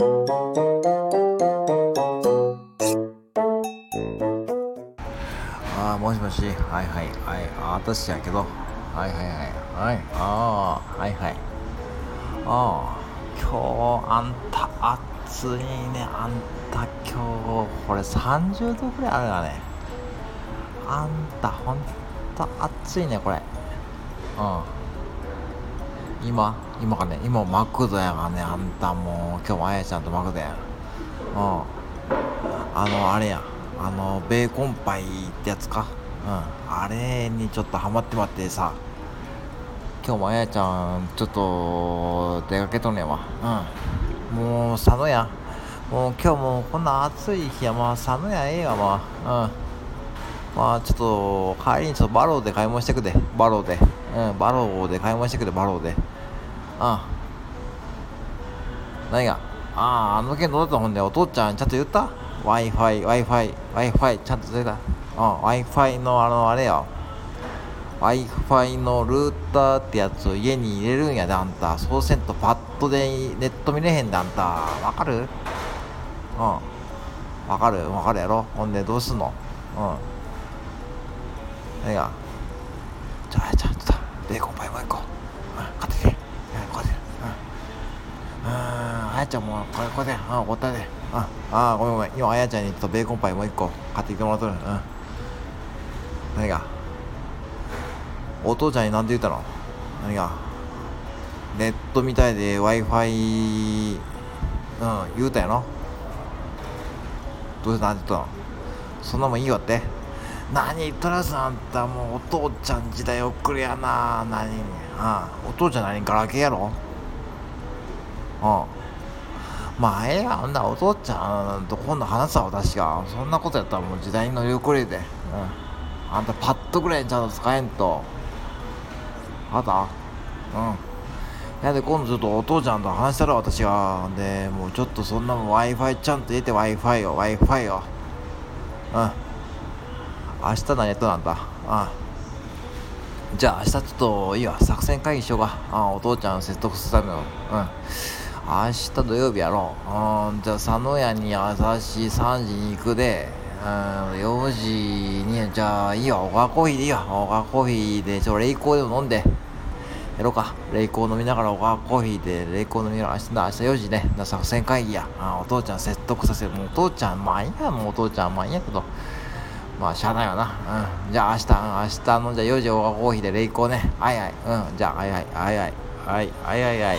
ああもしもし。はいはいはい。あ私やけど。はいはいはい。はいああはいはい。ああ今日あんた暑いね。あんた今日これ30度ぐらいあるがね。あんたほんと暑いねこれ。うん。今今かね今マクドやがねあんたもう今日もあやちゃんとマクドや。うん。あのあれや。あのベーコンパイってやつか。うん。あれにちょっとハマってまってさ。今日もあやちゃんちょっと出かけとんねんわ。うん。もう佐野や。もう今日もこんな暑い日や。まあ佐野やええわまあ。うん。まあちょっと帰りにちょっとバローで買い物してくで。バローで。うんバローで買い物してくでバローで。うん。何が？あああの件どうだったほんでお父ちゃんちゃんと言った ?Wi-Fi、Wi-Fi、Wi-Fi ちゃんと出た。うん Wi-Fi のあのあれや Wi-Fi のルーターってやつを家に入れるんやであんた。そうせんとパッドでネット見れへんであんた。わかる？うん。わかるわかるやろ？ほんでどうすんの？うん。何がじゃあちゃんとさベーコンパイもう一個、う。ん、買ってきて。うんこうやって。うん。うんあやちゃんもこれこれで。うんおったで。うん。ああごめんごめん。今あやちゃんにちょっとベーコンパイもう一個買ってきてもらっとる。うん。何が？お父ちゃんに何て言ったの？何が？ネットみたいで w i f i うん言うたやろ？どうして何て言ったの？そんなもんいいわって。何言っとらずあんたもうお父ちゃん時代遅れやな。何ああお父ちゃん何ガラケーやろ？うん。まあええやん。なお父ちゃんと今度話すわ私が。そんなことやったらもう時代に乗り遅れでうん。あんたパッドぐらいちゃんと使えんと。あった？うん。やで今度ちょっとお父ちゃんと話したら私が。でもうちょっとそんなもん w i f i ちゃんと入れて w i f i よ w i f i ようん。明日何やったなんだ？うんじゃあ明日ちょっといいわ。作戦会議しようか。あお父ちゃん説得するための。うん。明日土曜日やろう。うんじゃあ佐野屋に朝し3時に行くで。うん4時にじゃあいいわ。小川コーヒーでいいわ。小川コーヒーでちょレイコーでも飲んで。やろうか。レイコー飲みながら小川コーヒーでレイコー飲みながら明日だ。明日4時ね。作戦会議や。あお父ちゃん説得させる。もうお父ちゃんまあいいや。もうお父ちゃんまあいいやけど。まあしゃあないわな。うん。じゃあ明日明日のじゃあ4時小川コーヒーでレイコーねはいはいうんじゃあはいはいはいはいはいはいはいはい